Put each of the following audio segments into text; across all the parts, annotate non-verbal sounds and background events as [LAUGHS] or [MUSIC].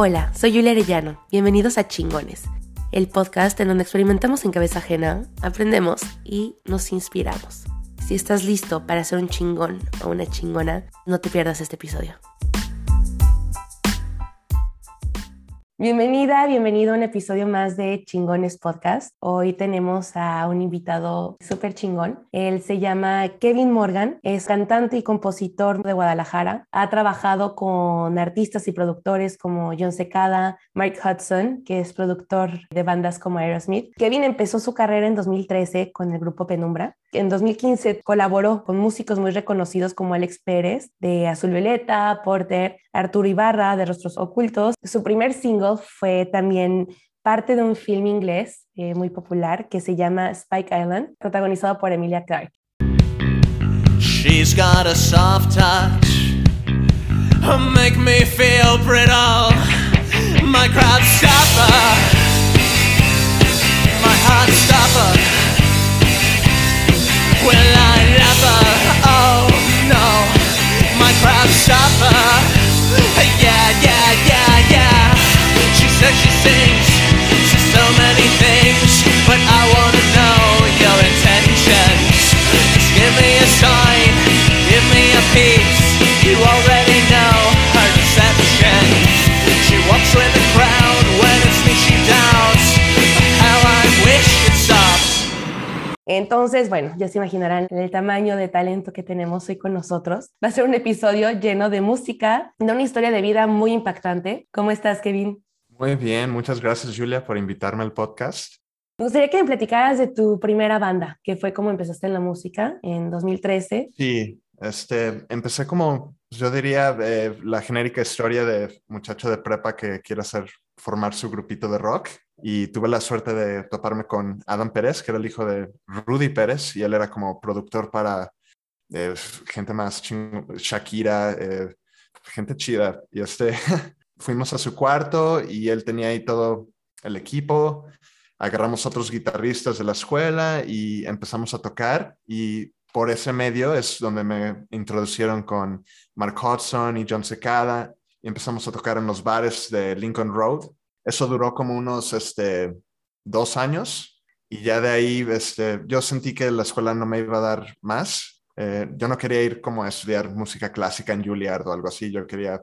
Hola, soy Julia Arellano. Bienvenidos a Chingones, el podcast en donde experimentamos en cabeza ajena, aprendemos y nos inspiramos. Si estás listo para ser un chingón o una chingona, no te pierdas este episodio. Bienvenida, bienvenido a un episodio más de Chingones Podcast. Hoy tenemos a un invitado súper chingón. Él se llama Kevin Morgan, es cantante y compositor de Guadalajara. Ha trabajado con artistas y productores como John Secada, Mike Hudson, que es productor de bandas como Aerosmith. Kevin empezó su carrera en 2013 con el grupo Penumbra. En 2015 colaboró con músicos muy reconocidos como Alex Pérez de Azul Violeta, Porter, Arturo Ibarra de Rostros Ocultos. Su primer single fue también parte de un film inglés eh, muy popular que se llama Spike Island, protagonizado por Emilia Clarke. She's got a soft touch, make me feel brittle. My crowd stopper, my heart stopper. Will I? Oh no, stopper. Yeah, yeah, yeah, yeah. says she sings to so many things, Entonces, bueno, ya se imaginarán el tamaño de talento que tenemos hoy con nosotros. Va a ser un episodio lleno de música, de una historia de vida muy impactante. ¿Cómo estás, Kevin? Muy bien, muchas gracias Julia por invitarme al podcast. Me gustaría que me platicaras de tu primera banda, que fue como empezaste en la música en 2013. Sí, este, empecé como, yo diría, eh, la genérica historia de muchacho de prepa que quiere hacer, formar su grupito de rock. Y tuve la suerte de toparme con Adam Pérez, que era el hijo de Rudy Pérez, y él era como productor para eh, gente más Shakira, eh, gente chida. Y este, [LAUGHS] fuimos a su cuarto y él tenía ahí todo el equipo. Agarramos otros guitarristas de la escuela y empezamos a tocar y por ese medio es donde me introducieron con Mark Hudson y John Secada y empezamos a tocar en los bares de Lincoln Road. Eso duró como unos este, dos años y ya de ahí este, yo sentí que la escuela no me iba a dar más. Eh, yo no quería ir como a estudiar música clásica en Juilliard o algo así, yo quería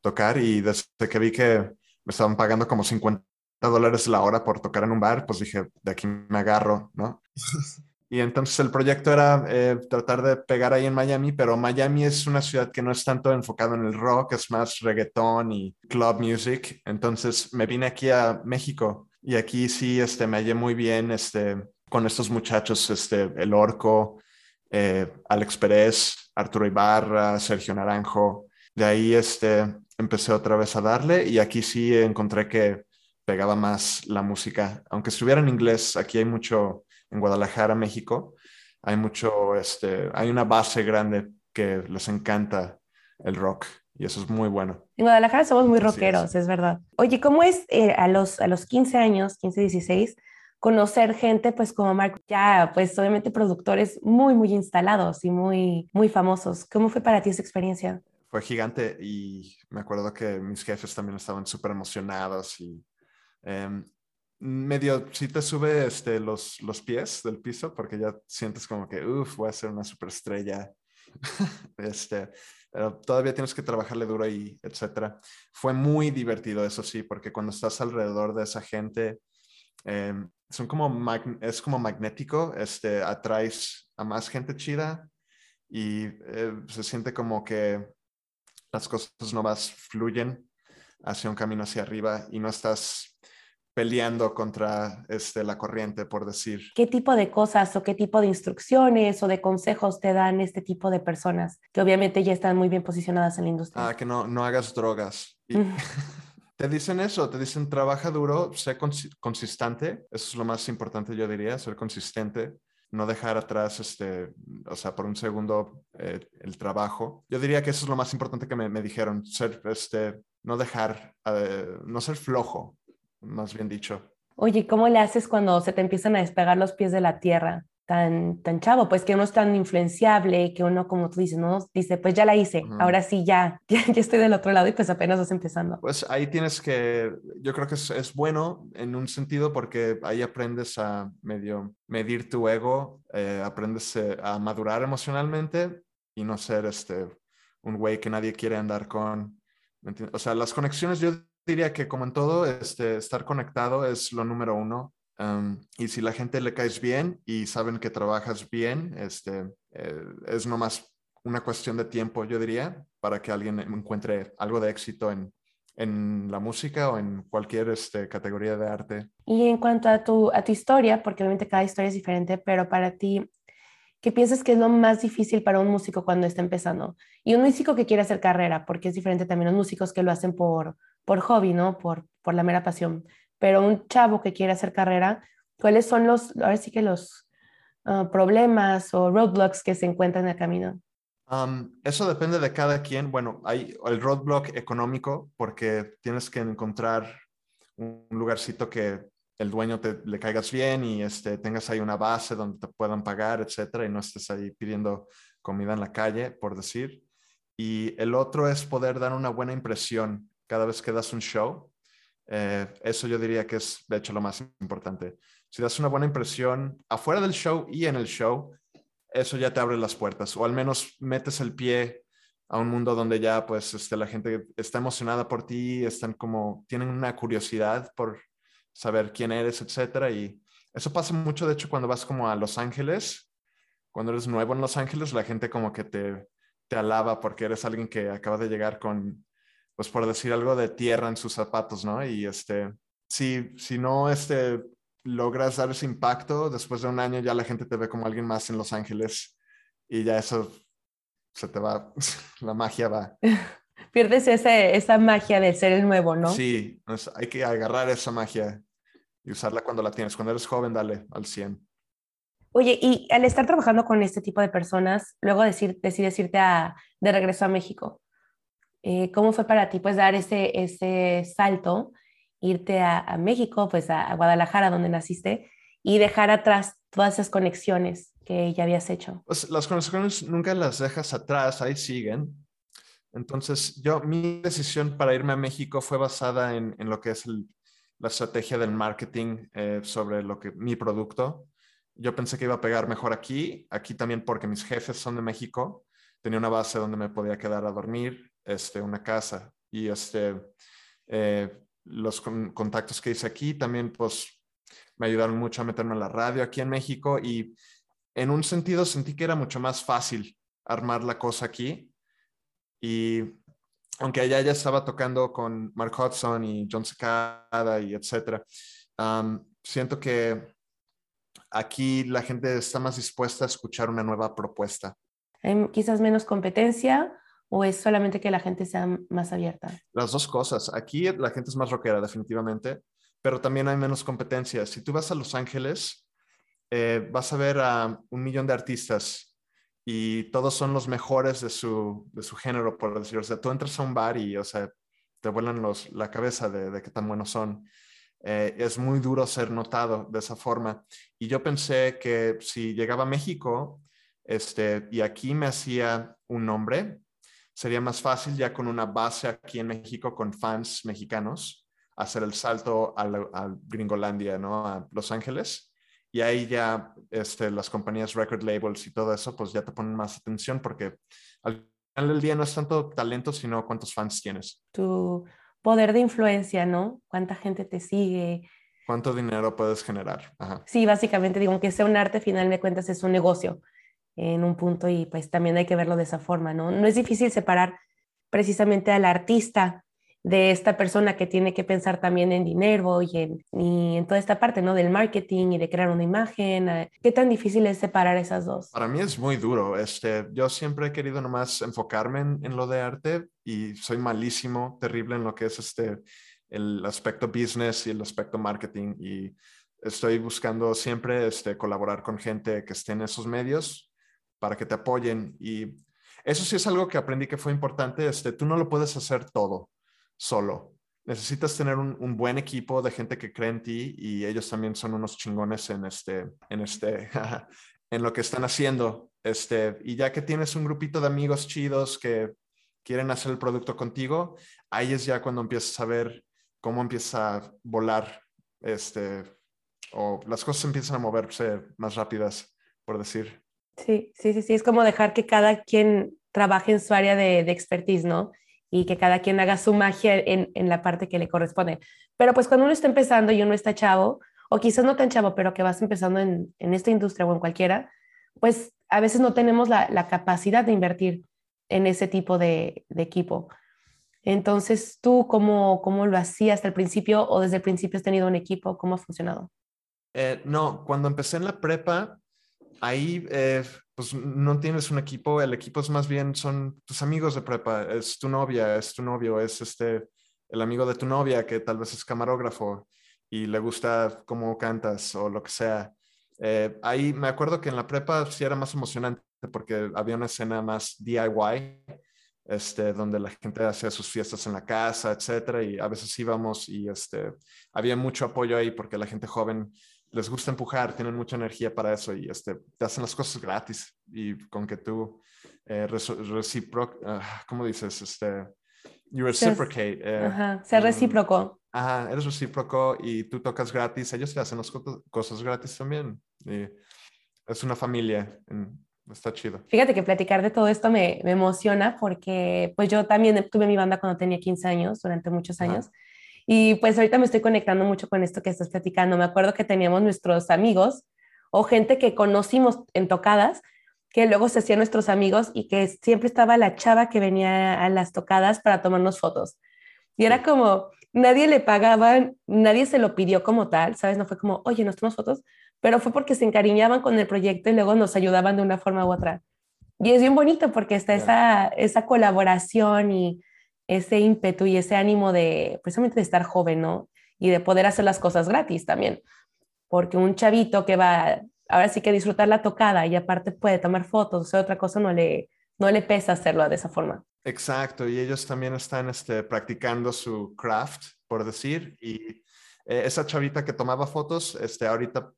tocar y desde que vi que me estaban pagando como 50 dólares la hora por tocar en un bar, pues dije, de aquí me agarro, ¿no? [LAUGHS] Y entonces el proyecto era eh, tratar de pegar ahí en Miami, pero Miami es una ciudad que no es tanto enfocado en el rock, es más reggaetón y club music. Entonces me vine aquí a México y aquí sí este, me hallé muy bien este, con estos muchachos, este, El Orco, eh, Alex Pérez, Arturo Ibarra, Sergio Naranjo. De ahí este, empecé otra vez a darle y aquí sí encontré que pegaba más la música. Aunque estuviera en inglés, aquí hay mucho, en Guadalajara, México, hay mucho, este, hay una base grande que les encanta el rock y eso es muy bueno. En Guadalajara somos muy rockeros, es. verdad. Oye, ¿cómo es eh, a, los, a los 15 años, 15, 16, conocer gente pues como Mark, ya pues obviamente productores muy, muy instalados y muy, muy famosos? ¿Cómo fue para ti esa experiencia? fue gigante y me acuerdo que mis jefes también estaban súper emocionados y em, medio sí te sube este, los, los pies del piso porque ya sientes como que, uff, voy a ser una superestrella. [LAUGHS] este, todavía tienes que trabajarle duro y etcétera. Fue muy divertido, eso sí, porque cuando estás alrededor de esa gente, em, son como es como magnético, este, atraes a más gente chida y eh, se siente como que las cosas no más fluyen hacia un camino hacia arriba y no estás peleando contra este, la corriente, por decir. ¿Qué tipo de cosas o qué tipo de instrucciones o de consejos te dan este tipo de personas que obviamente ya están muy bien posicionadas en la industria? Ah, que no, no hagas drogas. [LAUGHS] te dicen eso, te dicen trabaja duro, sé consistente, eso es lo más importante yo diría, ser consistente no dejar atrás, este, o sea, por un segundo eh, el trabajo. Yo diría que eso es lo más importante que me, dijeron, ser, este, no dejar, eh, no ser flojo, más bien dicho. Oye, ¿cómo le haces cuando se te empiezan a despegar los pies de la tierra? tan, tan chavo, pues que uno es tan influenciable, que uno, como tú dices, ¿no? Dice, pues ya la hice, ahora sí [LAUGHS] ya, ya, estoy del otro lado y pues apenas vas empezando. Pues ahí tienes que, yo creo que es, es bueno en un sentido porque ahí aprendes a medio medir tu ego, eh, aprendes eh, a madurar emocionalmente y no ser este, un güey que nadie quiere andar con. O sea, las conexiones, yo diría que como en todo, este, estar conectado es lo número uno y si la gente le caes bien y saben que trabajas bien, este, eh, es nomás una cuestión de tiempo, yo diría, para que alguien encuentre algo de éxito en, en la música o en cualquier este, categoría de arte. Y en cuanto a tu, a tu historia, porque obviamente cada historia es diferente, pero para ti, ¿qué piensas que es lo más difícil para un músico cuando está empezando? Y un músico que quiere hacer carrera, porque es diferente también los músicos que lo hacen por, por hobby, ¿no? Por, por la mera pasión pero un chavo que quiere hacer carrera, ¿cuáles son los, ahora sí que los ah, problemas o roadblocks que se encuentran en el camino? eso depende de cada quien. Bueno, hay el roadblock económico porque tienes que encontrar un lugarcito que el dueño te le caigas bien y este, tengas ahí una base donde te puedan pagar, etcétera, y no estés ahí pidiendo comida en la calle, por decir. Y el otro es poder dar una buena impresión cada vez que das un show. Eh, eso yo diría que es, de hecho, lo más importante. Si das una buena impresión afuera del show y en el show, eso ya te abre las puertas, o al menos metes el pie a un mundo donde ya, pues, este, la gente está emocionada por ti, están como, tienen una curiosidad por saber quién eres, etcétera. Y eso pasa mucho, de hecho, cuando vas como a Los Ángeles, cuando eres nuevo en Los Ángeles, la gente como que te, te alaba porque eres alguien que acaba de llegar con pues por decir algo, de tierra en sus zapatos, ¿no? Y este, si, si no este, logras dar ese impacto, después de un año ya la gente te ve como alguien más en Los Ángeles y ya eso se te va, [LAUGHS] la magia va. [LAUGHS] Pierdes ese, esa magia de ser el nuevo, ¿no? Sí, hay que agarrar esa magia y usarla cuando la tienes. Cuando eres joven, dale al 100. Oye, y al estar trabajando con este tipo de personas, luego decir, decides irte a, de regreso a México. Eh, ¿Cómo fue para ti pues dar ese, ese salto, irte a, México, pues a, Guadalajara, donde naciste, y dejar atrás todas esas conexiones que ya habías hecho? Pues las conexiones nunca las dejas atrás, ahí siguen. Entonces, yo, mi decisión para irme a México fue basada en, en lo que es la estrategia del marketing eh, sobre lo que mi producto. Yo pensé que iba a pegar mejor aquí, aquí también porque mis jefes son de México. Tenía una base donde me podía quedar a dormir este, una casa. Y este, eh, los contactos que hice aquí también, pues, me ayudaron mucho a meterme en la radio aquí en México y en un sentido sentí que era mucho más fácil armar la cosa aquí. Y aunque allá ya estaba tocando con Mark Hudson y John Secada y etcétera, siento que aquí la gente está más dispuesta a escuchar una nueva propuesta. Hay quizás menos competencia ¿O es solamente que la gente sea más abierta? Las dos cosas. Aquí la gente es más rockera, definitivamente, pero también hay menos competencia. Si tú vas a Los Ángeles, eh, vas a ver a un millón de artistas y todos son los mejores de su, de su género, por decirlo. O sea, tú entras a un bar y, o sea, te vuelan la cabeza de, de qué tan buenos son. Eh, es muy duro ser notado de esa forma. Y yo pensé que si llegaba a México este, y aquí me hacía un nombre, sería más fácil ya con una base aquí en México con fans mexicanos hacer el salto a, Gringolandia, ¿no? A Los Ángeles. Y ahí ya este, las compañías record labels y todo eso, pues ya te ponen más atención porque al final del día no es tanto talento, sino cuántos fans tienes. Tu poder de influencia, ¿no? Cuánta gente te sigue. ¿Cuánto dinero puedes generar? Sí, básicamente digo, que sea un arte, final de cuentas es un negocio en un punto y pues también hay que verlo de esa forma, ¿no? No es difícil separar precisamente al artista de esta persona que tiene que pensar también en dinero y en, y en toda esta parte, ¿no? Del marketing y de crear una imagen. Eh, ¿Qué tan difícil es separar esas dos? Para mí es muy duro. Este, yo siempre he querido nomás enfocarme en, en lo de arte y soy malísimo, terrible en lo que es este, el aspecto business y el aspecto marketing y estoy buscando siempre este, colaborar con gente que esté en esos medios para que te apoyen. Y eso sí es algo que aprendí que fue importante. Este, tú no lo puedes hacer todo solo. Necesitas tener un, buen equipo de gente que cree en ti y ellos también son unos chingones en este, en este, [LAUGHS] en lo que están haciendo. Este, y ya que tienes un grupito de amigos chidos que quieren hacer el producto contigo, ahí es ya cuando empiezas a ver cómo empieza a volar, este, o las cosas empiezan a moverse más rápidas, por decir. Sí, sí, sí, sí, es como dejar que cada quien trabaje en su área de, de expertise, ¿no? Y que cada quien haga su magia en, en, la parte que le corresponde. Pero pues cuando uno está empezando y uno está chavo, o quizás no tan chavo, pero que vas empezando en, en esta industria o en cualquiera, pues a veces no tenemos la, la capacidad de invertir en ese tipo de, de equipo. Entonces, ¿tú cómo, cómo lo hacías al principio o desde el principio has tenido un equipo? ¿Cómo ha funcionado? Eh, no, cuando empecé en la prepa, ahí eh, pues no tienes un equipo, el equipo es más bien son tus amigos de prepa, es tu novia, es tu novio, es este el amigo de tu novia que tal vez es camarógrafo y le gusta cómo cantas o lo que sea. Eh, ahí me acuerdo que en la prepa sí era más emocionante porque había una escena más DIY, este, donde la gente hacía sus fiestas en la casa, etcétera, y a veces íbamos y este, había mucho apoyo ahí porque la gente joven les gusta empujar, tienen mucha energía para eso y este, te hacen las cosas gratis y con que tú eh, recipro, uh, ¿cómo dices? Este, you reciprocate. Eh, ajá, ser recíproco. Ajá, eres recíproco y tú tocas gratis, ellos te hacen las cosas gratis también. Y es una familia, está chido. Fíjate que platicar de todo esto me, me, emociona porque pues yo también tuve mi banda cuando tenía 15 años, durante muchos años. Ajá. Y pues ahorita me estoy conectando mucho con esto que estás platicando. Me acuerdo que teníamos nuestros amigos o gente que conocimos en tocadas, que luego se hacían nuestros amigos y que siempre estaba la chava que venía a las tocadas para tomarnos fotos. Y era como, nadie le pagaba, nadie se lo pidió como tal, ¿sabes? No fue como, oye, nos tomamos fotos, pero fue porque se encariñaban con el proyecto y luego nos ayudaban de una forma u otra. Y es bien bonito porque está esa, esa colaboración y ese ímpetu y ese ánimo de precisamente de estar joven, ¿no? Y de poder hacer las cosas gratis también. Porque un chavito que va, ahora sí que disfrutar la tocada y aparte puede tomar fotos, o sea, otra cosa no le, no le pesa hacerlo de esa forma. Exacto, y ellos también están este, practicando su craft, por decir, y eh, esa chavita que tomaba fotos, este, ahorita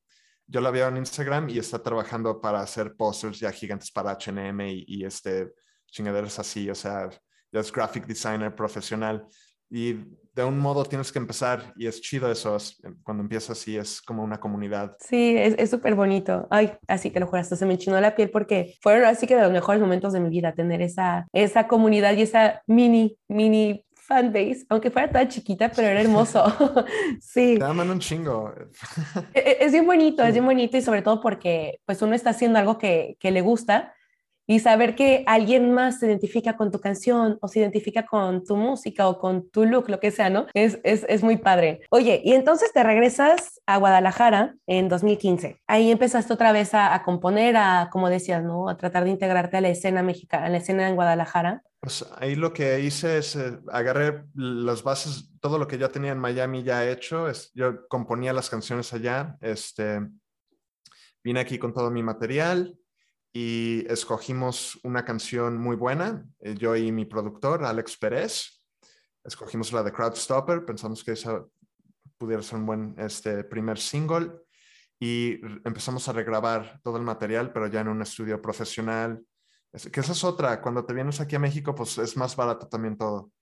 yo la veo en Instagram y está trabajando para hacer posters ya gigantes para H&M y, y este, chingaderas así, o sea, ya es graphic designer profesional y de un modo tienes que empezar y es chido eso, cuando empiezas y es como una comunidad. Sí, es súper bonito. Ay, así que lo juraste, se me chinó la piel porque fueron así que de los mejores momentos de mi vida tener esa, esa comunidad y esa mini, mini fanbase, aunque fuera toda chiquita, pero era hermoso. [LAUGHS] sí. Te aman un chingo. es, e, es, bien bonito, es bien bonito y sobre todo porque pues uno está haciendo algo que, que le gusta y saber que alguien más se identifica con tu canción o se identifica con tu música o con tu look, lo que sea, ¿no? Es, es, es muy padre. Oye, y entonces te regresas a Guadalajara en 2015. Ahí empezaste otra vez a, a, componer, a, como decías, ¿no? A tratar de integrarte a la escena mexicana, a la escena en Guadalajara. Pues ahí lo que hice es eh, agarré las bases, todo lo que ya tenía en Miami ya hecho. Es, yo componía las canciones allá. Este, vine aquí con todo mi material y escogimos una canción muy buena, eh, yo y mi productor, Alex Pérez. Escogimos la de Crowdstopper, pensamos que esa pudiera ser un buen este, primer single y empezamos a regrabar todo el material, pero ya en un estudio profesional. Que esa es otra, cuando te vienes aquí a México, pues es más barato también todo,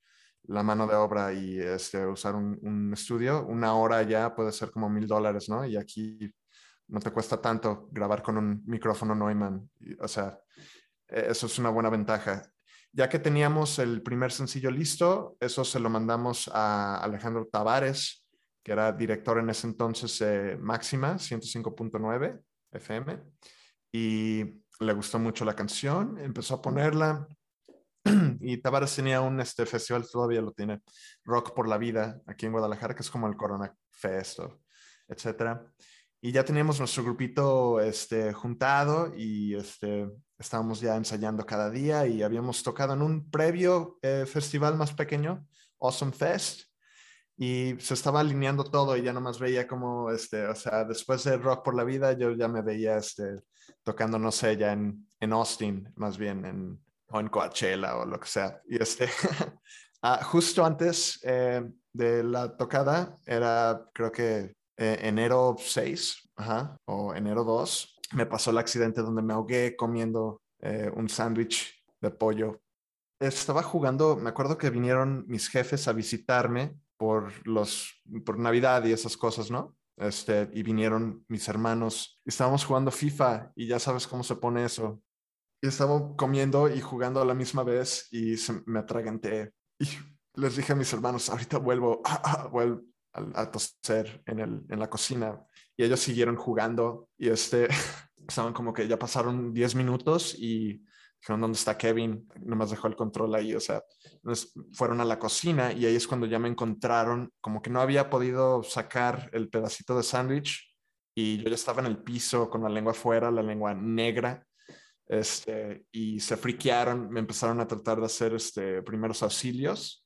la mano de obra y este, usar un, un estudio. Una hora ya puede ser como mil dólares, ¿no? Y aquí no te cuesta tanto grabar con un micrófono Neumann. O sea, e, eso es una buena ventaja. Ya que teníamos el primer sencillo listo, eso se lo mandamos a Alejandro Tavares, que era director en ese entonces de Máxima 105.9 FM, y le gustó mucho la canción, empezó a ponerla. [CLEARS THROAT] Y Tavares tenía un este, festival, todavía lo tiene, Rock por la Vida, aquí en Guadalajara, que es como el Corona Fest, etcétera y ya teníamos nuestro grupito este, juntado y este, estábamos ya ensayando cada día y habíamos tocado en un previo eh, festival más pequeño, Awesome Fest, y se estaba alineando todo y ya nomás veía como, este, o sea, después de Rock por la Vida, yo ya me veía este, tocando, no sé, ya en, en Austin, más bien, en, o en Coachella o lo que sea. Y este, [LAUGHS] ah, justo antes eh, de la tocada, era creo que eh, enero 6 ajá, o enero 2, me pasó el accidente donde me ahogué comiendo eh, un sándwich de pollo. Estaba jugando, me acuerdo que vinieron mis jefes a visitarme por los por Navidad y esas cosas, ¿no? Este, y vinieron mis hermanos. Estábamos jugando FIFA y ya sabes cómo se pone eso. Y estábamos comiendo y jugando a la misma vez y me atraganté. Y les dije a mis hermanos, ahorita vuelvo, [LAUGHS] vuelvo a, toser en, el, en la cocina. Y ellos siguieron jugando y este, [LAUGHS] estaban como que ya pasaron 10 minutos y dijeron, ¿dónde está Kevin? Nomás dejó el control ahí, o sea, fueron a la cocina y ahí es cuando ya me encontraron, como que no había podido sacar el pedacito de sándwich y yo ya estaba en el piso con la lengua afuera, la lengua negra, este, y se friquearon, me empezaron a tratar de hacer este, primeros auxilios,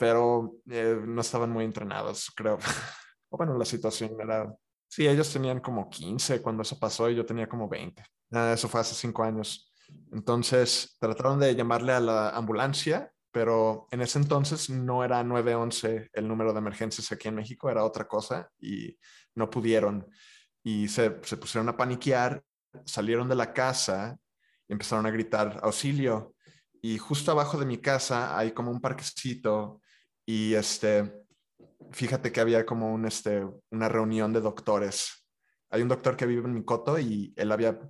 pero eh, no estaban muy entrenados, creo. [LAUGHS] o bueno, la situación era, sí, ellos tenían como 15 cuando eso pasó y yo tenía como 20. Ah, eso fue hace cinco años. Entonces trataron de llamarle a la ambulancia, pero en ese entonces no era 911 el número de emergencias aquí en México, era otra cosa y no pudieron. Y se, se pusieron a paniquear, salieron de la casa y empezaron a gritar auxilio. Y justo abajo de mi casa hay como un parquecito y este, fíjate que había como un, este, una reunión de doctores. Hay un doctor que vive en mi coto y él había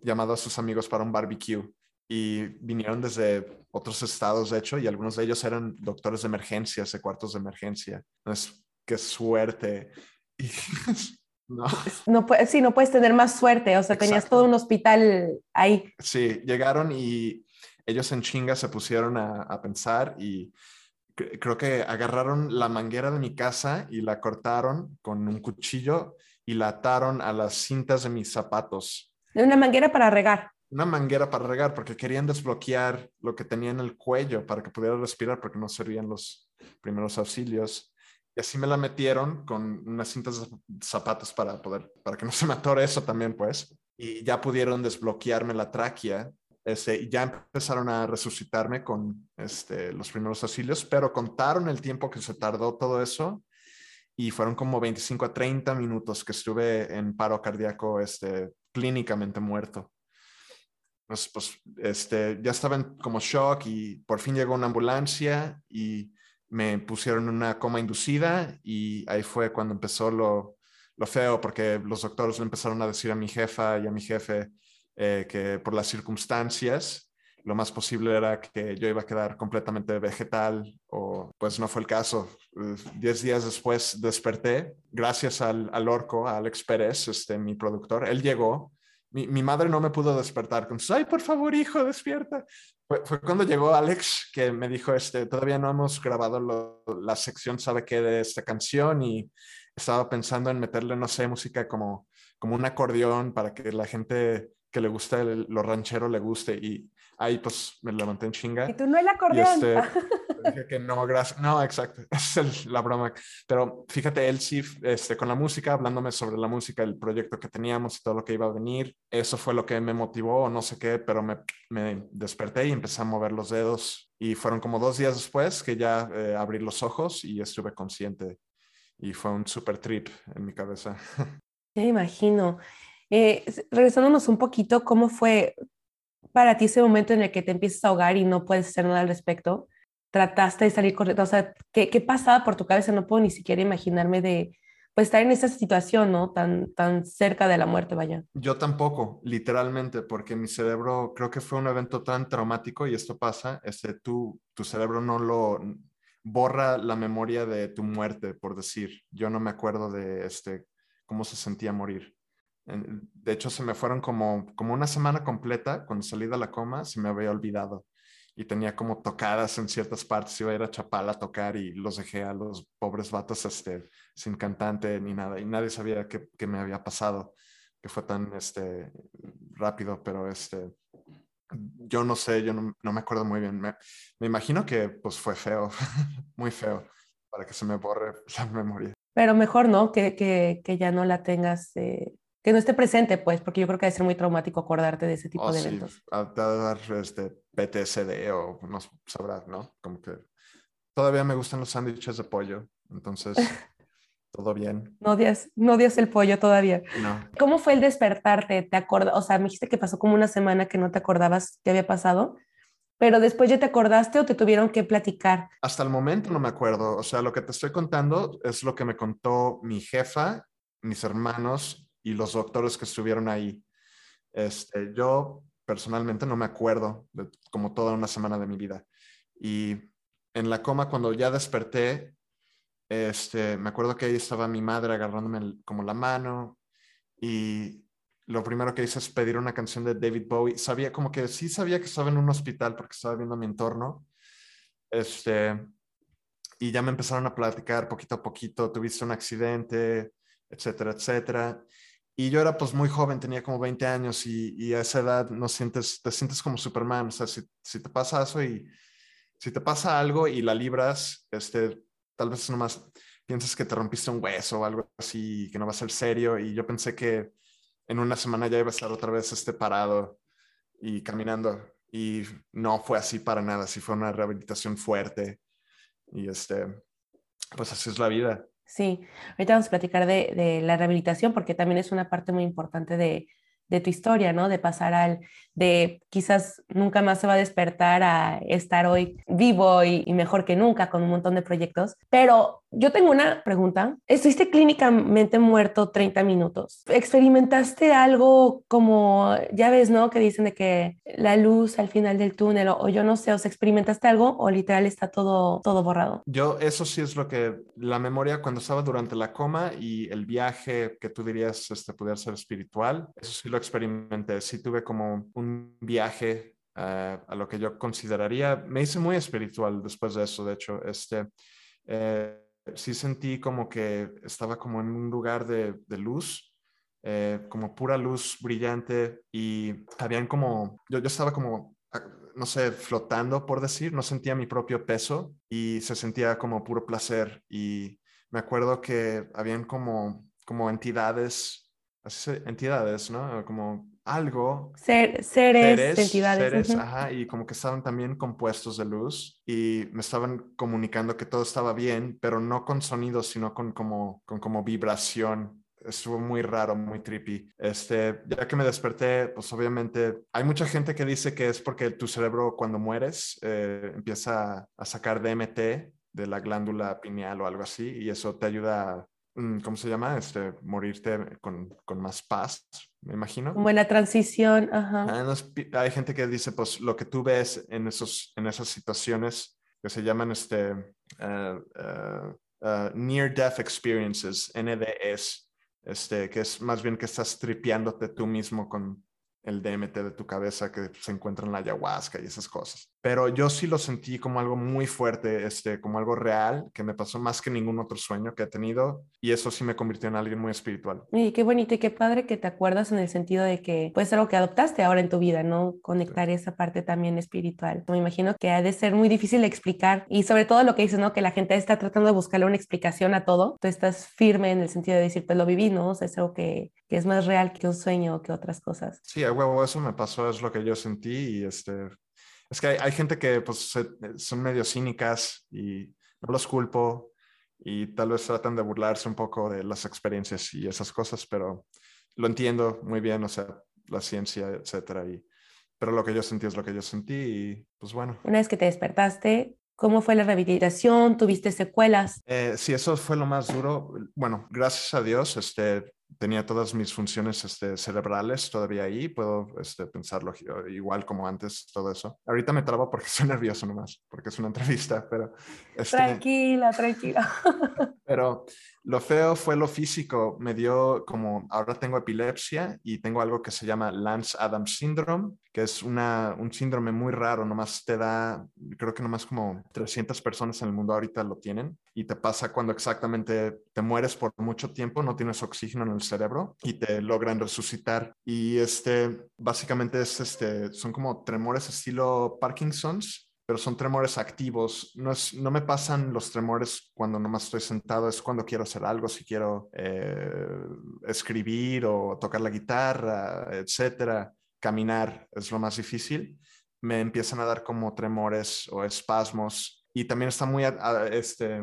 llamado a sus amigos para un barbecue y vinieron desde otros estados, de hecho, y algunos de ellos eran doctores de emergencias, de cuartos de emergencia. Entonces, qué suerte. [LAUGHS] Y, no. No, sí, no puedes tener más suerte, o sea, tenías todo un hospital ahí. Sí, llegaron y ellos en chinga se pusieron a, a pensar y creo que agarraron la manguera de mi casa y la cortaron con un cuchillo y la ataron a las cintas de mis zapatos una manguera para regar. Una manguera para regar, porque querían desbloquear lo que tenía en el cuello para que pudiera respirar, porque no servían los primeros auxilios. Y así me la metieron con unas cintas de zapatos para poder, para que no se me atore eso también, pues. Y ya pudieron desbloquearme la tráquea. Este, ya empezaron a resucitarme con este, los primeros auxilios, pero contaron el tiempo que se tardó todo eso y fueron como 25 a 30 minutos que estuve en paro cardíaco este, clínicamente muerto. Pues este, ya estaba en como shock y por fin llegó una ambulancia y me pusieron una coma inducida y ahí fue cuando empezó lo, lo feo porque los doctores le empezaron a decir a mi jefa y a mi jefe eh, que por las circunstancias lo más posible era que yo iba a quedar completamente vegetal o pues no fue el caso. Diez días después desperté, gracias al, al orco, a Alex Pérez, este, mi productor, él llegó. Mi, mi madre no me pudo despertar con, ay, por favor, hijo, despierta. Fue, fue, cuando llegó Alex que me dijo, este, todavía no hemos grabado lo, la sección, ¿sabe qué? De esta canción y estaba pensando en meterle, no sé, música como, como un acordeón para que la gente que le gusta lo ranchero le guste y ahí pues me levanté en chinga. Y tú no el acordeón. Este, [LAUGHS] dije que no, gracias. No, exacto. [LAUGHS] es la broma. Pero fíjate, él sí, este, con la música, hablándome sobre la música, el proyecto que teníamos y todo lo que iba a venir, eso fue lo que me motivó o no sé qué, pero me, me desperté y empecé a mover los dedos. Y fueron como dos días después que ya eh, abrí los ojos y estuve consciente. Y fue un super trip en mi cabeza. [LAUGHS] Me imagino. Eh, regresándonos un poquito, ¿cómo fue para ti ese momento en el que te empiezas a ahogar y no puedes hacer nada al respecto? ¿Trataste de salir correcto? O sea, ¿qué, ¿qué, pasaba por tu cabeza? No puedo ni siquiera imaginarme de pues, estar en esa situación, ¿no? Tan, tan cerca de la muerte, vaya. Yo tampoco, literalmente, porque mi cerebro, creo que fue un evento tan traumático y esto pasa, este, tú, tu cerebro no lo borra la memoria de tu muerte, por decir. Yo no me acuerdo de este, cómo se sentía morir. De hecho, se me fueron como, como una semana completa, cuando salí de la coma, se me había olvidado. Y tenía como tocadas en ciertas partes, iba a ir a Chapala a tocar y los dejé a los pobres vatos este, sin cantante ni nada. Y nadie sabía qué, qué me había pasado, que fue tan este, rápido, pero este, yo no sé, yo no, no me acuerdo muy bien. Me, me, imagino que pues fue feo, [LAUGHS] muy feo, para que se me borre la memoria. Pero mejor, ¿no? Que, que, ya no la tengas eh, que no esté presente, pues, porque yo creo que debe ser muy traumático acordarte de ese tipo oh, de eventos. Sí, a dar este PTSD o no sabrás, ¿no? Como que todavía me gustan los sándwiches de pollo, entonces [LAUGHS] todo bien. No odias, no odias el pollo todavía. No. ¿Cómo fue el despertarte? ¿Te acordas? O sea, me dijiste que pasó como una semana que no te acordabas qué había pasado, pero después ya te acordaste o te tuvieron que platicar. Hasta el momento no me acuerdo. O sea, lo que te estoy contando es lo que me contó mi jefa, mis hermanos y los doctores que estuvieron ahí. Este, yo personalmente no me acuerdo de como toda una semana de mi vida. Y en la coma, cuando ya desperté, este, me acuerdo que ahí estaba mi madre agarrándome como la mano y lo primero que hice es pedir una canción de David Bowie. Sabía como que sí sabía que estaba en un hospital porque estaba viendo mi entorno. Este, y ya me empezaron a platicar poquito a poquito, tuviste un accidente, etcétera, etcétera. Y yo era pues muy joven, tenía como 20 años y, y a esa edad no sientes, te sientes como Superman. O sea, si, si te pasa eso y si te pasa algo y la libras, este, tal vez nomás piensas que te rompiste un hueso o algo así, que no va a ser serio. Y yo pensé que en una semana ya iba a estar otra vez este parado y caminando. Y no fue así para nada, sí fue una rehabilitación fuerte. Y este, pues así es la vida. Sí, ahorita vamos a platicar de, de la rehabilitación porque también es una parte muy importante de, de tu historia, ¿no? De pasar al, de quizás nunca más se va a despertar a estar hoy vivo y, y, mejor que nunca con un montón de proyectos. Pero yo tengo una pregunta. Estuviste clínicamente muerto 30 minutos. ¿Experimentaste algo como, ya ves, ¿no? Que dicen de que la luz al final del túnel o, o yo no sé, o sea, experimentaste algo o literal está todo, todo borrado? Yo, eso sí es lo que, la memoria cuando estaba durante la coma y el viaje que tú dirías, este, poder ser espiritual, eso sí lo experimenté. Sí tuve como un viaje uh, a lo que yo consideraría, me hice muy espiritual después de eso, de hecho, este, eh, sí sentí como que estaba como en un lugar de, luz, eh, como pura luz brillante y habían como, yo, yo estaba como ah, no sé, flotando, por decir, no sentía mi propio peso y se sentía como puro placer. Y me acuerdo que habían como, como entidades, entidades, ¿no? Como algo. Ser, seres, seres, entidades. Seres, uh -huh. ajá, y como que estaban también compuestos de luz y me estaban comunicando que todo estaba bien, pero no con sonido, sino con como, con como vibración. Estuvo muy raro, muy trippy. Este, ya que me desperté, pues obviamente hay mucha gente que dice que es porque tu cerebro cuando mueres eh, empieza a sacar DMT de la glándula pineal o algo así y eso te ayuda a ¿cómo se llama? Este, morirte con, con, más paz, me imagino. Como en la transición, ajá. Hay gente que dice, pues, lo que tú ves en, esos, en esas situaciones que se llaman este, uh, uh, uh, Near Death Experiences, NDS, este, que es más bien que estás tripeándote tú mismo con el DMT de tu cabeza que se encuentra en la ayahuasca y esas cosas. Pero yo sí lo sentí como algo muy fuerte, este, como algo real, que me pasó más que ningún otro sueño que he tenido y eso sí me convirtió en alguien muy espiritual. Y qué bonito y qué padre que te acuerdas en el sentido de que puede ser algo que adoptaste ahora en tu vida, ¿no? Conectar sí. esa parte también espiritual. Me imagino que ha de ser muy difícil de explicar y sobre todo lo que dices, ¿no? Que la gente está tratando de buscarle una explicación a todo. Tú estás firme en el sentido de decir, pues lo viví, ¿no? O sea, es algo que, que es más real que un sueño que otras cosas. Sí, huevo, eso me pasó, es lo que yo sentí y este, es que hay, hay gente que pues son medio cínicas y no los culpo y tal vez tratan de burlarse un poco de las experiencias y esas cosas, pero lo entiendo muy bien, o sea, la ciencia, etcétera, y, pero lo que yo sentí es lo que yo sentí y pues bueno. Una vez que te despertaste, ¿Cómo fue la rehabilitación? ¿Tuviste secuelas? Eh, sí, eso fue lo más duro. Bueno, gracias a Dios, este, tenía todas mis funciones este, cerebrales todavía ahí, puedo este, pensarlo igual como antes, todo eso. Ahorita me trabo porque [LAUGHS] estoy nervioso nomás, porque es una entrevista, pero... Este, tranquila, tranquila. pero lo feo fue lo físico, me dio como, ahora tengo epilepsia y tengo algo que se llama Lance Adams Syndrome, que es una, un síndrome muy raro, nomás te da, creo que nomás como 300 personas en el mundo ahorita lo tienen y te pasa cuando exactamente te mueres por mucho tiempo, no tienes oxígeno en el cerebro y te logran resucitar. Y este, básicamente es este, son como tremores estilo Parkinson's, pero son tremores activos. No, es, no me pasan los tremores cuando nomás estoy sentado, es cuando quiero hacer algo, si quiero eh, escribir o tocar la guitarra, etcétera. Caminar es lo más difícil. Me empiezan a dar como tremores o espasmos y también está muy este,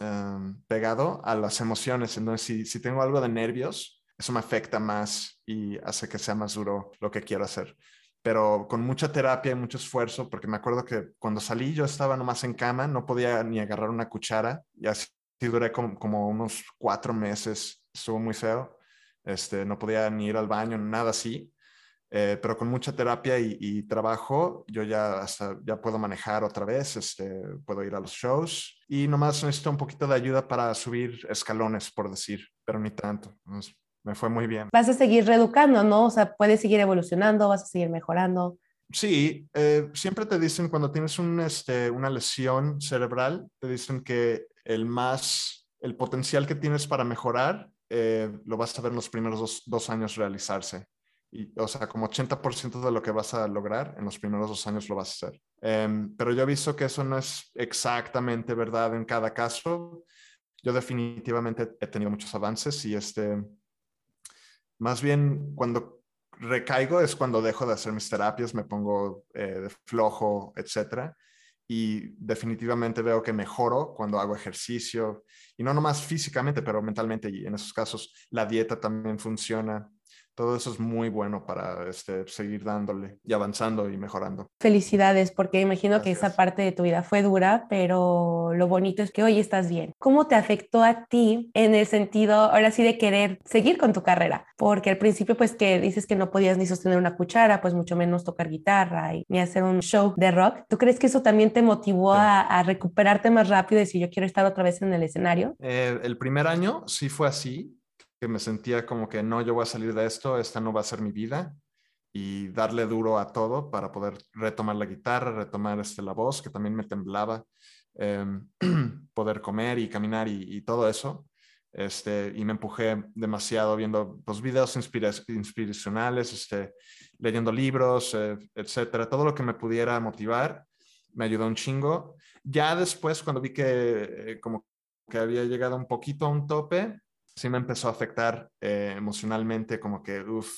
em, pegado a las emociones. Entonces, si, si tengo algo de nervios, eso me afecta más y hace que sea más duro lo que quiero hacer pero con mucha terapia y mucho esfuerzo, porque me acuerdo que cuando salí yo estaba nomás en cama, no podía ni agarrar una cuchara y así duré como, unos cuatro meses, estuvo muy feo, este, no podía ni ir al baño, nada así, eh, pero con mucha terapia y, trabajo yo ya hasta ya puedo manejar otra vez, este, puedo ir a los shows y nomás necesito un poquito de ayuda para subir escalones, por decir, pero ni tanto me fue muy bien. Vas a seguir reeducando, ¿no? O sea, puedes seguir evolucionando, vas a seguir mejorando. Sí, eh, siempre te dicen cuando tienes un, este, una lesión cerebral, te dicen que el más, el potencial que tienes para mejorar, eh, lo vas a ver en los primeros dos, años realizarse. Y, o sea, como 80% de lo que vas a lograr en los primeros dos años lo vas a hacer. Em, pero yo he visto que eso no es exactamente verdad en cada caso. Yo definitivamente he tenido muchos avances y este, más bien, cuando recaigo es cuando dejo de hacer mis terapias, me pongo eh, flojo, etcétera. Y definitivamente veo que mejoro cuando hago ejercicio, y no nomás físicamente, pero mentalmente, y en esos casos la dieta también funciona todo eso es muy bueno para este, seguir dándole y avanzando y mejorando. Felicidades, porque imagino que esa parte de tu vida fue dura, pero lo bonito es que hoy estás bien. ¿Cómo te afectó a ti en el sentido, ahora sí, de querer seguir con tu carrera? Porque al principio, pues que dices que no podías ni sostener una cuchara, pues mucho menos tocar guitarra y ni hacer un show de rock. ¿Tú crees que eso también te motivó a, recuperarte más rápido y decir, yo quiero estar otra vez en el escenario? Eh, el primer año sí fue así que me sentía como que no, yo voy a salir de esto, esta no va a ser mi vida y darle duro a todo para poder retomar la guitarra, retomar este, la voz, que también me temblaba, em, [CLEARS THROAT] poder comer y caminar y, todo eso. Este, y me empujé demasiado viendo pues, videos inspiracionales, este, leyendo libros, eh, etcétera. Todo lo que me pudiera motivar me ayudó un chingo. Ya después, cuando vi que eh, como que había llegado un poquito a un tope, sí me empezó a afectar eh, emocionalmente, como que, uff,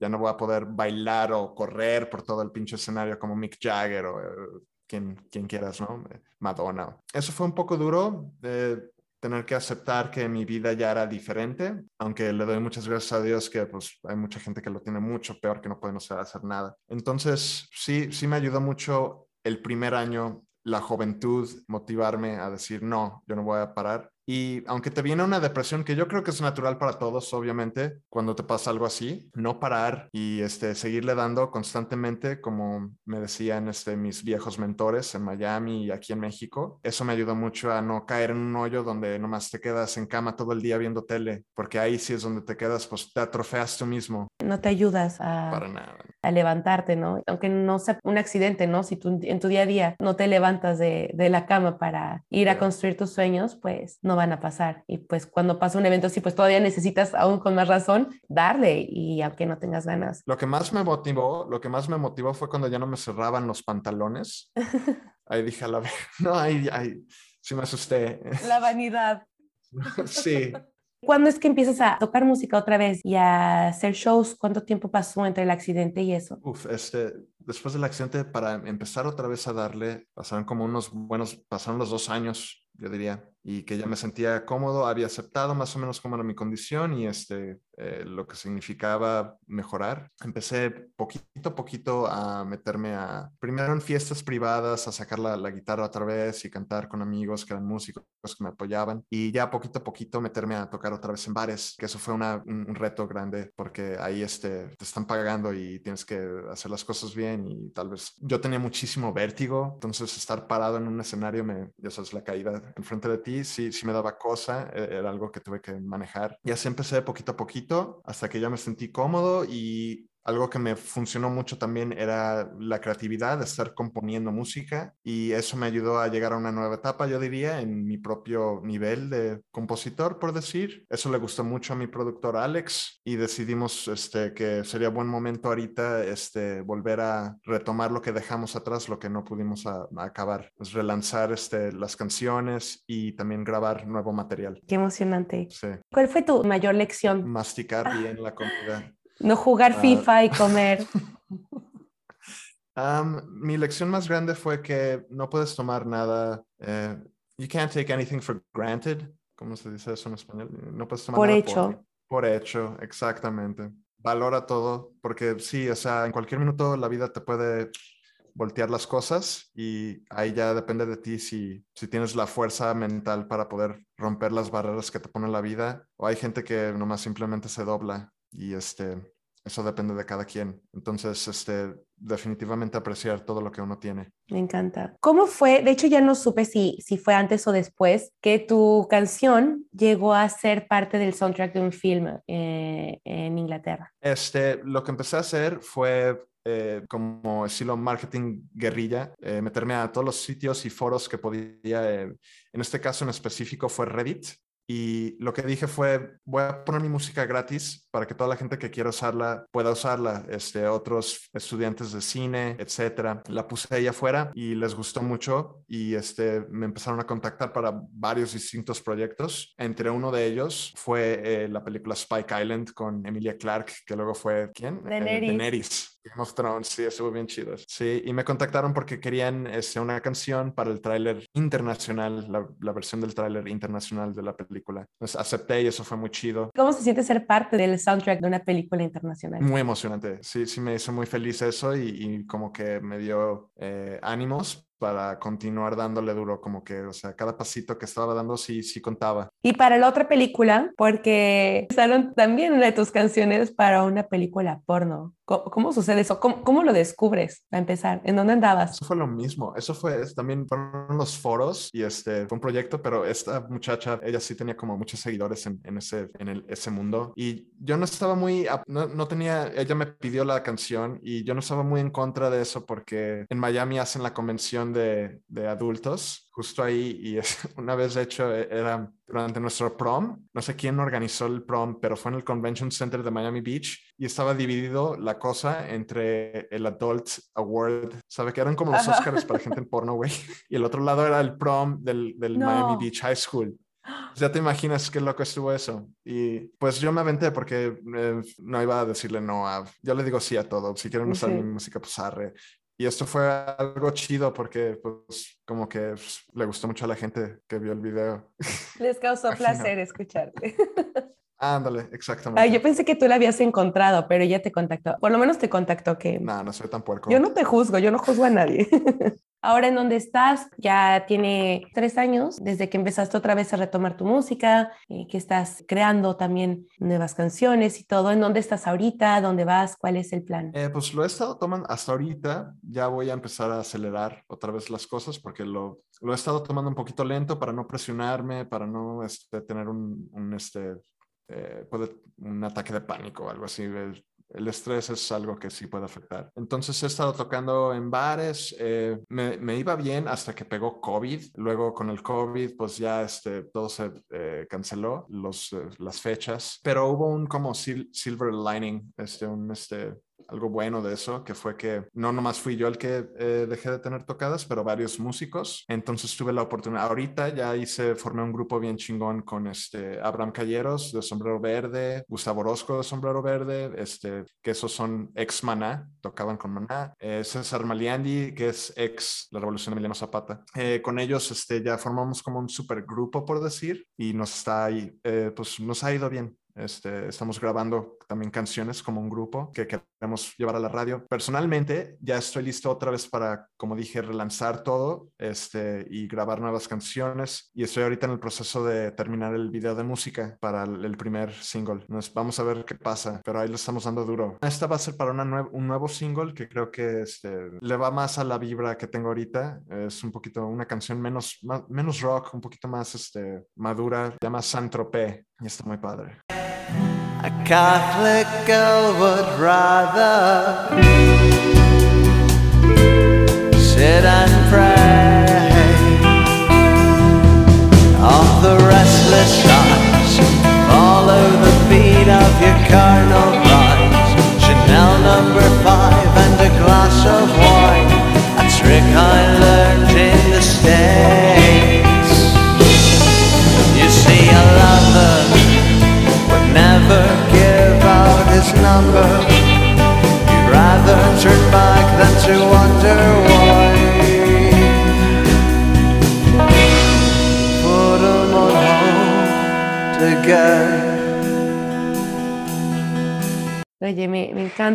ya no voy a poder bailar o correr por todo el pinche escenario como Mick Jagger o eh, quien, quien quieras, ¿no? Madonna. Eso fue un poco duro de tener que aceptar que mi vida ya era diferente, aunque le doy muchas gracias a Dios que pues hay mucha gente que lo tiene mucho peor, que no puede hacer nada. Entonces, sí, sí me ayudó mucho el primer año la juventud, motivarme a decir, no, yo no voy a parar. Y aunque te viene una depresión, que yo creo que es natural para todos, obviamente, cuando te pasa algo así, no parar y este, seguirle dando constantemente, como me decían este, mis viejos mentores en Miami y aquí en México, eso me ayudó mucho a no caer en un hoyo donde nomás te quedas en cama todo el día viendo tele, porque ahí sí es donde te quedas, pues te atrofeas tú mismo. No te ayudas a, para nada. a levantarte, ¿no? Aunque no sea un accidente, ¿no? Si tú en tu día a día no te levantas de, de la cama para ir a construir tus sueños, pues no van a pasar. Y pues cuando pasa un evento así, pues todavía necesitas aún con más razón darle y aunque no tengas ganas. Lo que más me motivó, lo que más me motivó fue cuando ya no me cerraban los pantalones. [LAUGHS] ahí dije a la vez, [LAUGHS] no, ahí, ahí sí me asusté. La vanidad. [LAUGHS] sí. ¿Cuándo es que empiezas a tocar música otra vez y a hacer shows? ¿Cuánto tiempo pasó entre el accidente y eso? Uf, este, después del accidente, para empezar otra vez a darle, pasaron como unos buenos, pasaron los dos años yo diría, y que ya me sentía cómodo, había aceptado más o menos cómo era mi condición y este, eh, lo que significaba mejorar. Empecé poquito a poquito a meterme a, primero en fiestas privadas, a sacar la, la, guitarra otra vez y cantar con amigos que eran músicos que me apoyaban, y ya poquito a poquito meterme a tocar otra vez en bares, que eso fue una, un, reto grande, porque ahí este, te están pagando y tienes que hacer las cosas bien y tal vez yo tenía muchísimo vértigo, entonces estar parado en un escenario, me, ya sabes, la caída enfrente de ti, sí, sí me daba cosa, e, era algo que tuve que manejar. Y así empecé poquito a poquito hasta que ya me sentí cómodo y algo que me funcionó mucho también era la creatividad, de estar componiendo música y eso me ayudó a llegar a una nueva etapa, yo diría, en mi propio nivel de compositor, por decir. Eso le gustó mucho a mi productor Alex y decidimos este, que sería buen momento ahorita este, volver a retomar lo que dejamos atrás, lo que no pudimos acabar, relanzar este, las canciones y también grabar nuevo material. Qué emocionante. ¿Cuál fue tu mayor lección? Masticar bien la comida. No jugar ah. FIFA y comer. [LAUGHS] mi lección más grande fue que no puedes tomar nada, eh, you can't take anything for granted. ¿Cómo se dice eso en español? No puedes tomar por nada hecho. Por, por hecho, exactamente. Valora todo, porque sí, o sea, en cualquier minuto la vida te puede voltear las cosas y ahí ya depende de ti si, si tienes la fuerza mental para poder romper las barreras que te pone la vida o hay gente que nomás simplemente se dobla y este, eso depende de cada quien. Entonces, este, definitivamente apreciar todo lo que uno tiene. Me encanta. ¿Cómo fue? De hecho, ya no supe si, si fue antes o después que tu canción llegó a ser parte del soundtrack de un film eh, en Inglaterra. Este, lo que empecé a hacer fue eh, como estilo marketing guerrilla, eh, meterme a todos los sitios y foros que podía. Eh, en este caso en específico fue Reddit. Y lo que dije fue, voy a poner mi música gratis para que toda la gente que quiera usarla pueda usarla. Este, otros estudiantes de cine, etcétera. La puse ahí afuera y les gustó mucho y este, me empezaron a contactar para varios distintos proyectos. Entre uno de ellos fue eh, la película Spike Island con Emilia Clarke, que luego fue, ¿quién? Daenerys. Eh, Daenerys. Game of Thrones, sí, estuvo bien chido. Sí, y me contactaron porque querían este, una canción para el tráiler internacional, la, la versión del tráiler internacional de la película. Entonces acepté y eso fue muy chido. ¿Cómo se siente ser parte del soundtrack de una película internacional? Muy emocionante, sí, sí me hizo muy feliz eso y, y como que me dio eh, ánimos para continuar dándole duro, como que, o sea, cada pasito que estaba dando sí, sí contaba. Y para la otra película, porque usaron también una de tus canciones para una película porno. ¿Cómo, cómo sucede eso? ¿Cómo, ¿Cómo, lo descubres, a empezar? ¿En dónde andabas? Eso fue lo mismo. Eso fue, también fueron los foros y este fue un proyecto, pero esta muchacha, ella sí tenía como muchos seguidores en, en ese, en el, ese mundo. Y yo no estaba muy, no, no tenía, ella me pidió la canción y yo no estaba muy en contra de eso porque en Miami hacen la convención de, de adultos justo ahí y es, [LAUGHS] una vez de hecho era durante nuestro prom, no sé quién organizó el prom, pero fue en el Convention Center de Miami Beach y estaba dividido la cosa entre el Adult Award, ¿sabe? Que eran como los Ajá. Oscars para gente en [LAUGHS] porno, güey. Y el otro lado era el prom del, del No. Miami Beach High School. Ya te imaginas qué loco estuvo eso. Y pues yo me aventé porque eh, no iba a decirle no a... Yo le digo sí a todo. Si quieren usar Sí. mi música, pues arre. Y esto fue algo chido porque pues como que pues, le gustó mucho a la gente que vio el video. [LAUGHS] Les causó placer escucharte. [LAUGHS] Ándale, exactamente. Ay, yo pensé que tú la habías encontrado, pero ella te contactó. Por lo menos te contactó que No, no soy tan puerco. yo no te juzgo, yo no juzgo a nadie. [LAUGHS] Ahora en donde estás, ya tiene tres años desde que empezaste otra vez a retomar tu música, eh, que estás creando también nuevas canciones y todo. ¿En dónde estás ahorita? ¿Dónde vas? ¿Cuál es el plan? Eh, pues lo he estado tomando hasta ahorita. Ya voy a empezar a acelerar otra vez las cosas porque lo, lo he estado tomando un poquito lento para no presionarme, para no este, tener un, un, este, eh, puede- un ataque de pánico o algo así. El, estrés es algo que sí puede afectar. Entonces he estado tocando en bares. eh, me, iba bien hasta que pegó COVID. Luego con el COVID, pues ya este, todo se eh, canceló, eh, las fechas. Pero hubo un como sil- silver lining, este, un, este, algo bueno de eso, que fue que no nomás fui yo el que eh, dejé de tener tocadas, pero varios músicos. Entonces tuve la oportunidad. Ahorita ya hice, formé un grupo bien chingón con este Abraham Calleros de Sombrero Verde, Gustavo Orozco de Sombrero Verde, este, que esos son ex Maná, tocaban con Maná, eh, César Maliandi, que es ex la Revolución de Emiliano Zapata. Eh, con ellos este, ya formamos como un super grupo, por decir, y nos está ahí, eh, pues nos ha ido bien. Este, estamos grabando también canciones como un grupo que queremos llevar a la radio. Personalmente, ya estoy listo otra vez para, como dije, relanzar todo este, y grabar nuevas canciones. Y estoy ahorita en el proceso de terminar el video de música para el, primer single. Nos, vamos a ver qué pasa, pero ahí le estamos dando duro. Esta va a ser para una nue- un nuevo single que creo que este, le va más a la vibra que tengo ahorita. Es un poquito una canción menos, ma- menos rock, un poquito más este, madura. Llama Saint-Tropez y está muy padre. Catholic girl would rather sit and pray off the restless eyes.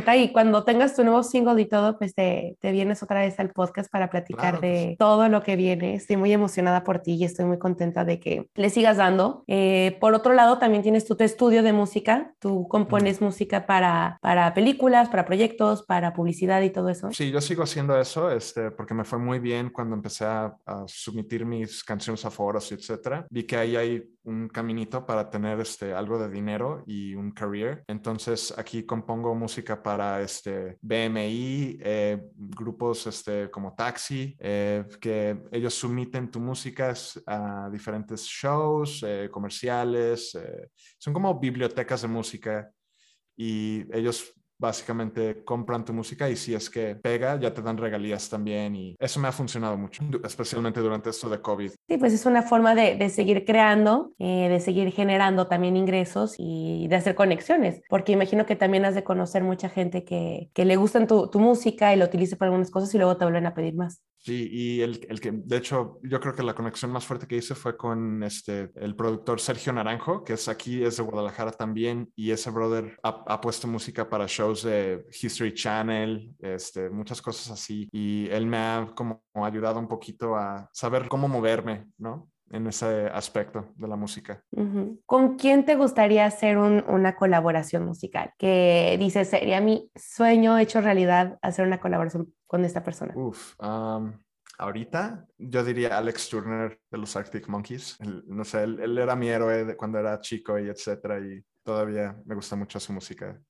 Encanta. Y cuando tengas tu nuevo single y todo, pues te, te vienes otra vez al podcast para platicar Claro de sí. todo lo que viene. Estoy muy emocionada por ti y estoy muy contenta de que le sigas dando. Eh, por otro lado, también tienes tu, tu estudio de música. Tú compones música para, para películas, para proyectos, para publicidad y todo eso. Sí, yo sigo haciendo eso, este, porque me fue muy bien cuando empecé a, a submitir mis canciones a foros, etcétera. Vi que ahí hay un caminito para tener este, algo de dinero y un career. Entonces aquí compongo música para este, BMI, eh, grupos este, como Taxi, eh, que ellos submiten tu música a diferentes shows, eh, comerciales. son como bibliotecas de música y ellos básicamente compran tu música y si es que pega, ya te dan regalías también y eso me ha funcionado mucho, especialmente durante esto de COVID. Sí, pues es una forma de, de seguir creando, eh, de seguir generando también ingresos y de hacer conexiones, porque imagino que también has de conocer mucha gente que, que le gustan tu, tu música y lo utiliza para algunas cosas y luego te vuelven a pedir más. Sí, y el, el que, de hecho, yo creo que la conexión más fuerte que hice fue con este, el productor Sergio Naranjo, que es aquí, es de Guadalajara también, y ese brother ha, ha puesto música para shows de History Channel, este, muchas cosas así, y él me ha como ayudado un poquito a saber cómo moverme, ¿no? En ese aspecto de la música. ¿Con quién te gustaría hacer un- una colaboración musical? Que dices, sería mi sueño hecho realidad hacer una colaboración con esta persona. Uf, um, ahorita yo diría Alex Turner de los Arctic Monkeys. Él, no sé, él, él era mi héroe de cuando era chico y etcétera, y todavía me gusta mucho su música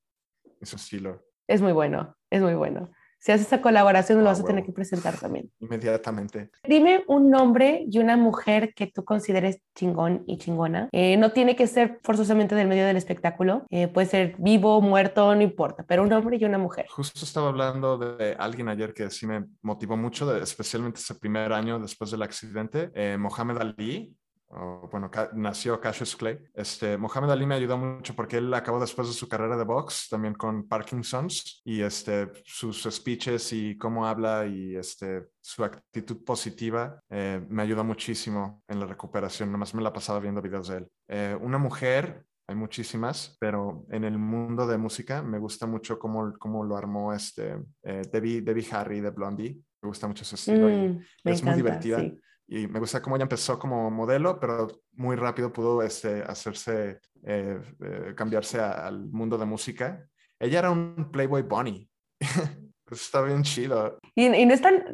y su estilo. Es muy bueno, es muy bueno. Si haces esa colaboración, lo Ah, vas a tener que presentar también. Inmediatamente. Dime un nombre y una mujer que tú consideres chingón y chingona. Eh, no tiene que ser forzosamente del medio del espectáculo. eh, puede ser vivo, muerto, no importa, pero un hombre y una mujer. Justo estaba hablando de alguien ayer que sí me motivó mucho, de- especialmente ese primer año después del accidente, eh, Mohamed Ali. O, bueno, nació Cassius Clay. Este, Mohamed Ali me ayudó mucho porque él acabó después de su carrera de box, también con Parkinson's, y este, sus speeches y cómo habla y este, su actitud positiva eh, me ayudó muchísimo en la recuperación. Nomás me la pasaba viendo videos de él. Eh, una mujer hay muchísimas, pero en el mundo de música me gusta mucho cómo, cómo lo armó este, eh, Debbie, Debbie Harry de Blondie. Me gusta mucho su estilo y- Mm, me es muy encanta, divertida. sí. Y, me gusta cómo ella empezó como modelo, pero muy rápido pudo este, hacerse, eh, eh, cambiarse a- al mundo de música. Ella era un Playboy Bunny. [LAUGHS] Está bien chido. Y, y no, es tan,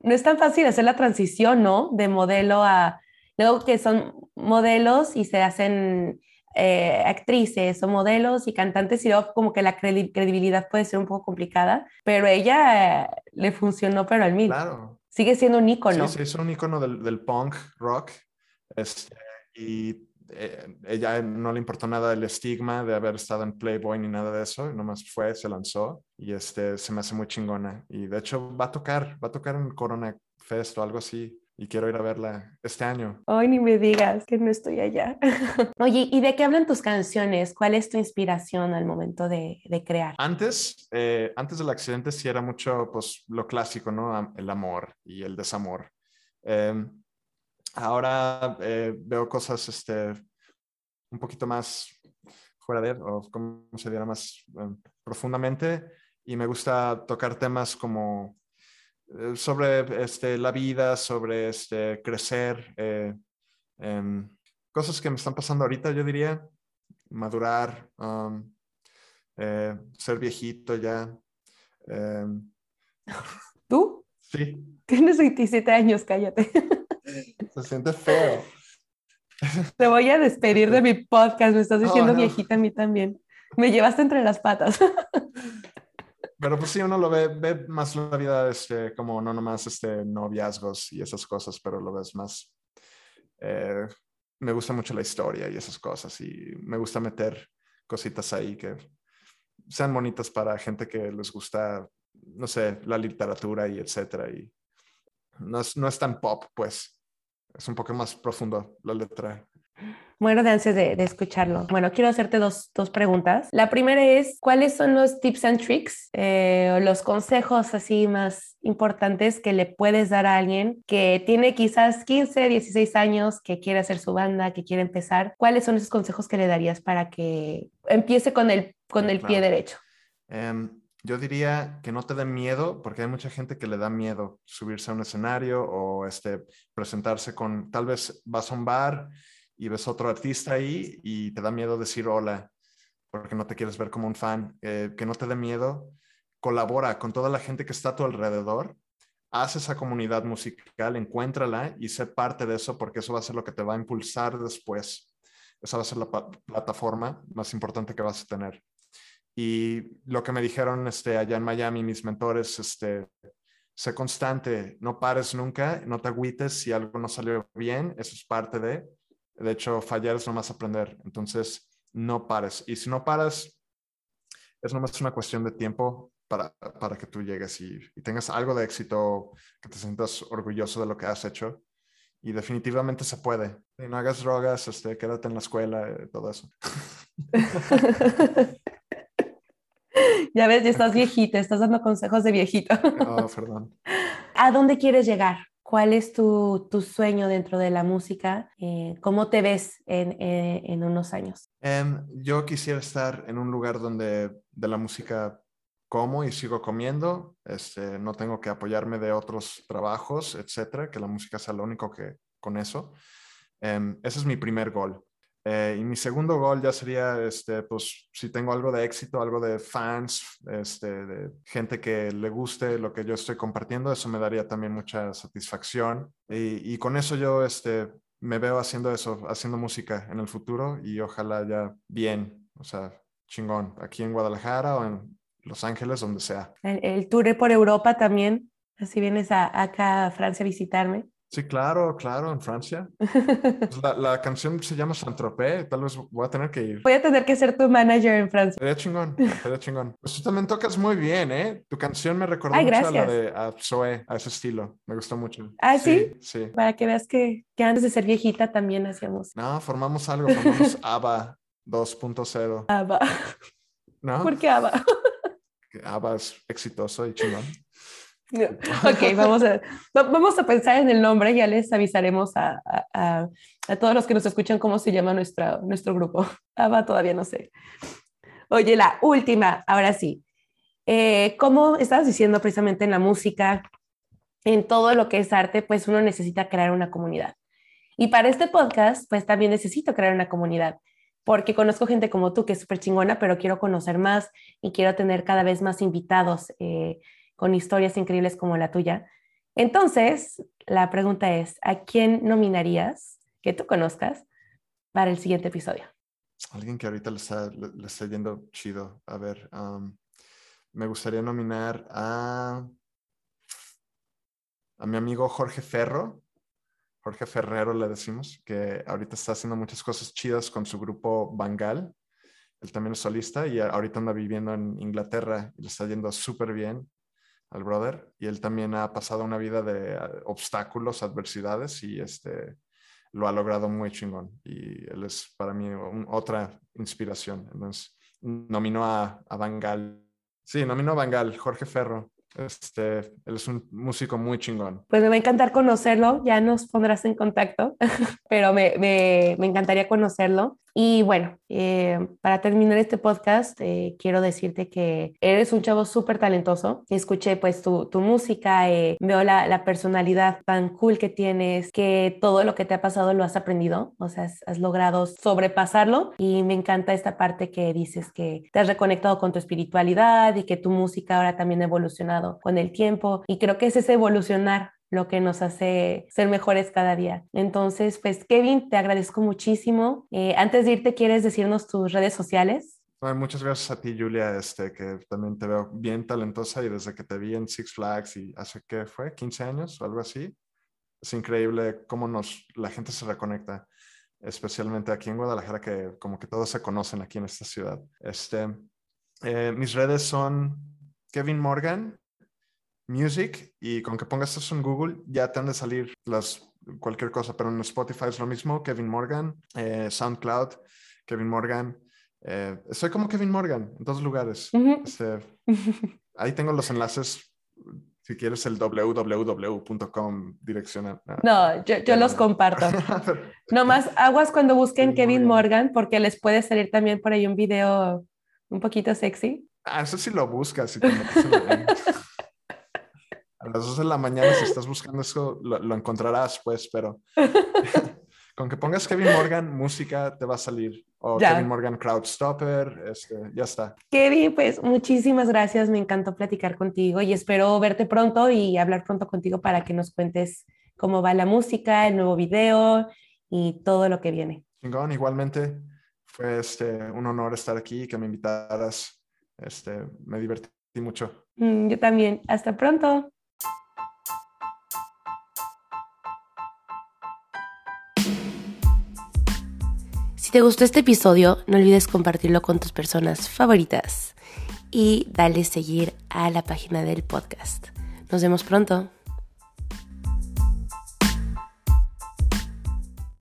no es tan fácil hacer la transición, ¿no? De modelo a... Luego que son modelos y se hacen eh, actrices o modelos y cantantes y luego como que la credi- credibilidad puede ser un poco complicada, pero ella le funcionó pero al mil. Claro. Sigue siendo un ícono. Sí, se hizo un icono del, del punk rock. Este, y eh, ella no le importó nada el estigma de haber estado en Playboy ni nada de eso. Nomás fue, se lanzó y este, se me hace muy chingona. Y de hecho va a tocar, va a tocar en Corona Fest o algo así. Y quiero ir a verla este año. Ay, ni me digas que no estoy allá. [LAUGHS] Oye, ¿y de qué hablan tus canciones? ¿Cuál es tu inspiración al momento de, de crear? Antes, eh, antes del accidente sí era mucho pues lo clásico, ¿no? El amor y el desamor. Em, ahora eh, veo cosas este, un poquito más fuera de, o como se diera más em, profundamente, y me gusta tocar temas como eh, sobre este, la vida, sobre este, crecer, eh, cosas que me están pasando ahorita, yo diría, madurar, um, eh, ser viejito ya. em, [LAUGHS] ¿Tú? sí, Tienes 27 años, cállate. se siente feo. [LAUGHS] Te voy a despedir de mi podcast, me estás diciendo no. viejita a mí también. Me llevaste entre las patas. [LAUGHS] Pero pues sí, uno lo ve, ve más la vida este, como no nomás este, noviazgos y esas cosas, pero lo ves más. eh, me gusta mucho la historia y esas cosas y me gusta meter cositas ahí que sean bonitas para gente que les gusta, no sé, la literatura y etcétera. Y no es, no es tan pop, pues. Es un poco más profundo la letra. Muero de ansias de, de escucharlo. Bueno, quiero hacerte dos, dos preguntas. La primera es, ¿cuáles son los tips and tricks eh, o los consejos así más importantes que le puedes dar a alguien que tiene quizás 15, 16 años, que quiere hacer su banda, que quiere empezar? ¿Cuáles son esos consejos que le darías para que empiece con el, con el pie Claro. derecho? Em, yo diría que no te dé miedo, porque hay mucha gente que le da miedo subirse a un escenario o este, presentarse con, tal vez vas a un bar y ves otro artista ahí y te da miedo decir hola, porque no te quieres ver como un fan. Eh, que no te dé miedo, colabora con toda la gente que está a tu alrededor, haz esa comunidad musical, encuéntrala y sé parte de eso, porque eso va a ser lo que te va a impulsar después. Esa va a ser la plataforma más importante que vas a tener. Y lo que me dijeron este, allá en Miami, mis mentores, este, sé constante, no pares nunca, no te agüites si algo no salió bien, eso es parte de, de hecho, fallar es nomás aprender, entonces no pares. Y si no paras, es nomás una cuestión de tiempo para, para que tú llegues y, y, tengas algo de éxito, que te sientas orgulloso de lo que has hecho. Y definitivamente se puede. Y no hagas drogas, este, quédate en la escuela, eh, todo eso. [LAUGHS] ya ves, ya estás [LAUGHS] viejita, estás dando consejos de viejito. oh, perdón. [LAUGHS] ¿A dónde quieres llegar? ¿Cuál es tu, tu sueño dentro de la música? Eh, ¿Cómo te ves en, eh, en unos años? Um, yo quisiera estar en un lugar donde de la música como y sigo comiendo, este, no tengo que apoyarme de otros trabajos, etcétera, que la música sea lo único que con eso. Um, ese es mi primer gol. Eh, y mi segundo gol ya sería, este, pues, si tengo algo de éxito, algo de fans, este, de gente que le guste lo que yo estoy compartiendo, eso me daría también mucha satisfacción. Y, y con eso yo, este, me veo haciendo eso, haciendo música en el futuro y ojalá ya bien, o sea, chingón, aquí en Guadalajara o en Los Ángeles, donde sea. El, el tour por Europa también, así vienes a, acá a Francia a visitarme. Sí, claro, claro, en Francia. [LAUGHS] Pues la, la, canción se llama Saint-Tropez, tal vez voy a tener que ir. Voy a tener que ser tu manager en Francia. Sería chingón, sería chingón. Pues tú también tocas muy bien, ¿eh? Tu canción me recordó Ay, mucho gracias. a la de a Zoe, a ese estilo. Me gustó mucho. ¿Ah, sí? Sí. Para que veas que, que antes de ser viejita también hacíamos. No, formamos algo, formamos [LAUGHS] ABBA 2.0. ABBA. ¿No? ¿Por qué ABBA? ABBA es exitoso y chingón. [LAUGHS] Ok, vamos a, vamos a pensar en el nombre, ya les avisaremos a, a, a todos los que nos escuchan cómo se llama nuestra, nuestro grupo. [LAUGHS] ABBA todavía no sé. Oye, la última, ahora sí. Eh, como estabas diciendo precisamente en la música, en todo lo que es arte, pues uno necesita crear una comunidad. Y para este podcast, pues también necesito crear una comunidad, porque conozco gente como tú que es súper chingona, pero quiero conocer más y quiero tener cada vez más invitados. Eh, con historias increíbles como la tuya. Entonces, la pregunta es, ¿a quién nominarías que tú conozcas para el siguiente episodio? Alguien que ahorita le está, está yendo chido. A ver, um, me gustaría nominar a, a mi amigo Jorge Ferro. Jorge Ferrero le decimos, que ahorita está haciendo muchas cosas chidas con su grupo Bangal. Él también es solista y ahorita anda viviendo en Inglaterra y le está yendo súper bien al brother y él también ha pasado una vida de obstáculos, adversidades y este lo ha logrado muy chingón y él es para mí otra inspiración. Entonces nominó a, a Bangal. Sí, nominó a Bangal, Jorge Ferro. Este, él es un músico muy chingón. Pues me va a encantar conocerlo, ya nos pondrás en contacto, [LAUGHS] pero me, me, me, encantaría conocerlo. Y bueno, eh, para terminar este podcast, eh, quiero decirte que eres un chavo súper talentoso. Escuché pues tu, tu música, eh, veo la, la, personalidad tan cool que tienes, que todo lo que te ha pasado lo has aprendido, o sea, has, logrado sobrepasarlo y me encanta esta parte que dices que te has reconectado con tu espiritualidad y que tu música ahora también ha evolucionado con el tiempo y creo que es ese evolucionar lo que nos hace ser mejores cada día. Entonces, pues Kevin, te agradezco muchísimo. Eh, antes de irte, ¿quieres decirnos tus redes sociales? Muchas gracias a ti, Julia, este, que también te veo bien talentosa y desde que te vi en Six Flags y hace que fue 15 años o algo así, es increíble cómo nos, la gente se reconecta, especialmente aquí en Guadalajara, que como que todos se conocen aquí en esta ciudad. Este, eh, mis redes son Kevin Morgan Music y con que pongas eso en Google ya te han de salir las, cualquier cosa, pero en Spotify es lo mismo, Kevin Morgan, eh, SoundCloud, Kevin Morgan. Eh, soy como Kevin Morgan en todos lugares. Uh -huh. este, ahí tengo los enlaces. Si quieres el www.com dirección. A, no, yo, yo los comparto. [LAUGHS] no más aguas cuando busquen Kevin, Kevin Morgan. Morgan porque les puede salir también por ahí un video un poquito sexy. Ah, eso sí lo buscas y te [LAUGHS] metes en la- A las 2 de la mañana, si estás buscando eso, lo, lo encontrarás, pues, pero [LAUGHS] con que pongas Kevin Morgan, música, te va a salir. O Ya. Kevin Morgan Crowdstopper, este, ya está. Kevin, pues muchísimas gracias, me encantó platicar contigo y espero verte pronto y hablar pronto contigo para que nos cuentes cómo va la música, el nuevo video y todo lo que viene. Chingón, igualmente. Fue este, un honor estar aquí, que me invitaras. Este, me divertí mucho. Mm, yo también. Hasta pronto. Te gustó este episodio, no olvides compartirlo con tus personas favoritas y dale seguir a la página del podcast. Nos vemos pronto.